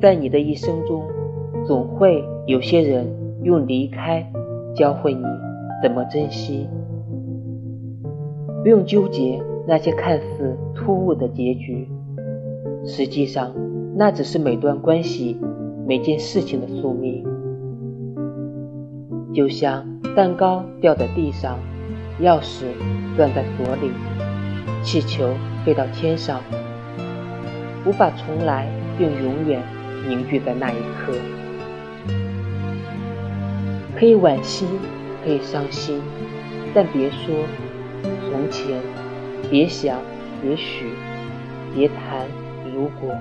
在你的一生中，总会有些人用离开教会你怎么珍惜。不用纠结那些看似突兀的结局，实际上那只是每段关系、每件事情的宿命。就像蛋糕掉在地上，钥匙断在锁里，气球飞到天上，无法重来，并永远凝聚在那一刻。可以惋惜，可以伤心，但别说。从前，别想，也许，别谈，如果。